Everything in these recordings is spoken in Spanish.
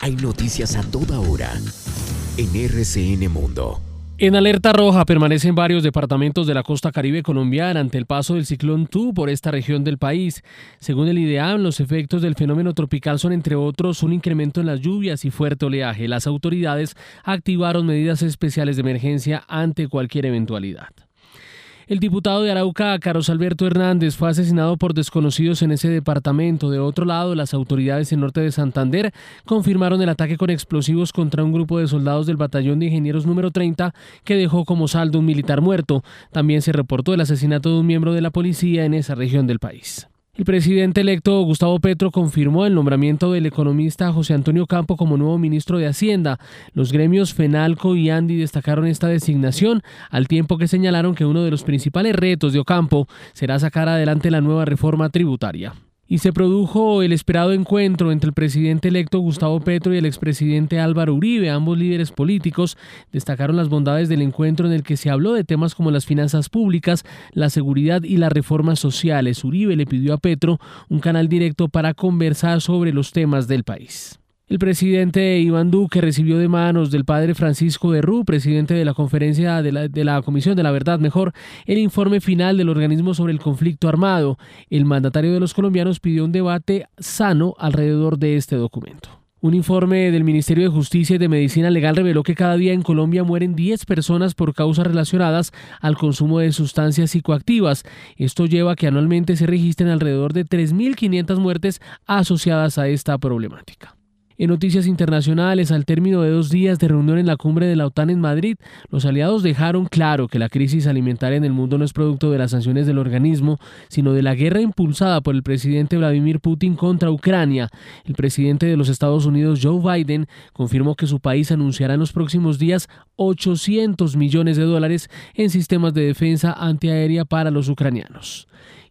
Hay noticias a toda hora en RCN Mundo. En alerta roja permanecen varios departamentos de la costa caribe colombiana ante el paso del ciclón Tu por esta región del país. Según el IDEAM, los efectos del fenómeno tropical son, entre otros, un incremento en las lluvias y fuerte oleaje. Las autoridades activaron medidas especiales de emergencia ante cualquier eventualidad. El diputado de Arauca, Carlos Alberto Hernández, fue asesinado por desconocidos en ese departamento. De otro lado, las autoridades en norte de Santander confirmaron el ataque con explosivos contra un grupo de soldados del batallón de ingenieros número 30 que dejó como saldo un militar muerto. También se reportó el asesinato de un miembro de la policía en esa región del país. El presidente electo Gustavo Petro confirmó el nombramiento del economista José Antonio Campo como nuevo ministro de Hacienda. Los gremios Fenalco y Andi destacaron esta designación al tiempo que señalaron que uno de los principales retos de Ocampo será sacar adelante la nueva reforma tributaria y se produjo el esperado encuentro entre el presidente electo Gustavo Petro y el expresidente Álvaro Uribe. Ambos líderes políticos destacaron las bondades del encuentro en el que se habló de temas como las finanzas públicas, la seguridad y las reformas sociales. Uribe le pidió a Petro un canal directo para conversar sobre los temas del país. El presidente Iván Duque recibió de manos del padre Francisco de Rú, presidente de la conferencia de la, de la, Comisión de la Verdad, mejor, el informe final del organismo sobre el conflicto armado. El mandatario de los colombianos pidió un debate sano alrededor de este documento. Un informe del Ministerio de Justicia y de Medicina Legal reveló que cada día en Colombia mueren 10 personas por causas relacionadas al consumo de sustancias psicoactivas. Esto lleva a que anualmente se registren alrededor de 3.500 muertes asociadas a esta problemática. En noticias internacionales, al término de dos días de reunión en la cumbre de la OTAN en Madrid, los aliados dejaron claro que la crisis alimentaria en el mundo no es producto de las sanciones del organismo, sino de la guerra impulsada por el presidente Vladimir Putin contra Ucrania. El presidente de los Estados Unidos, Joe Biden, confirmó que su país anunciará en los próximos días 800 millones de dólares en sistemas de defensa antiaérea para los ucranianos.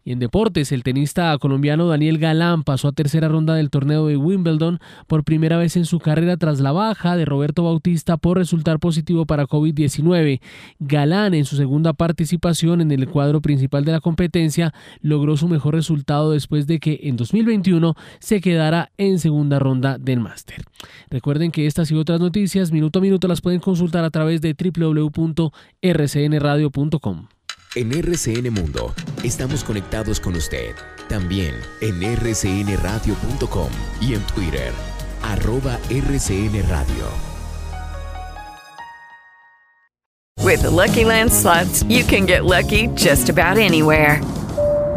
En deportes, el tenista colombiano Daniel Galán pasó a tercera ronda del torneo de Wimbledon por primera vez en su carrera tras la baja de Roberto Bautista por resultar positivo para COVID-19. Galán, en su segunda participación en el cuadro principal de la competencia, logró su mejor resultado después de que en 2021 se quedara en segunda ronda del máster. Recuerden que estas y otras noticias minuto a minuto las pueden consultar a través de www.rcnradio.com. En RCN Mundo estamos conectados con usted. También en rcnradio.com y en Twitter, arroba RCN Radio. With the Lucky Land slots, you can get lucky just about anywhere.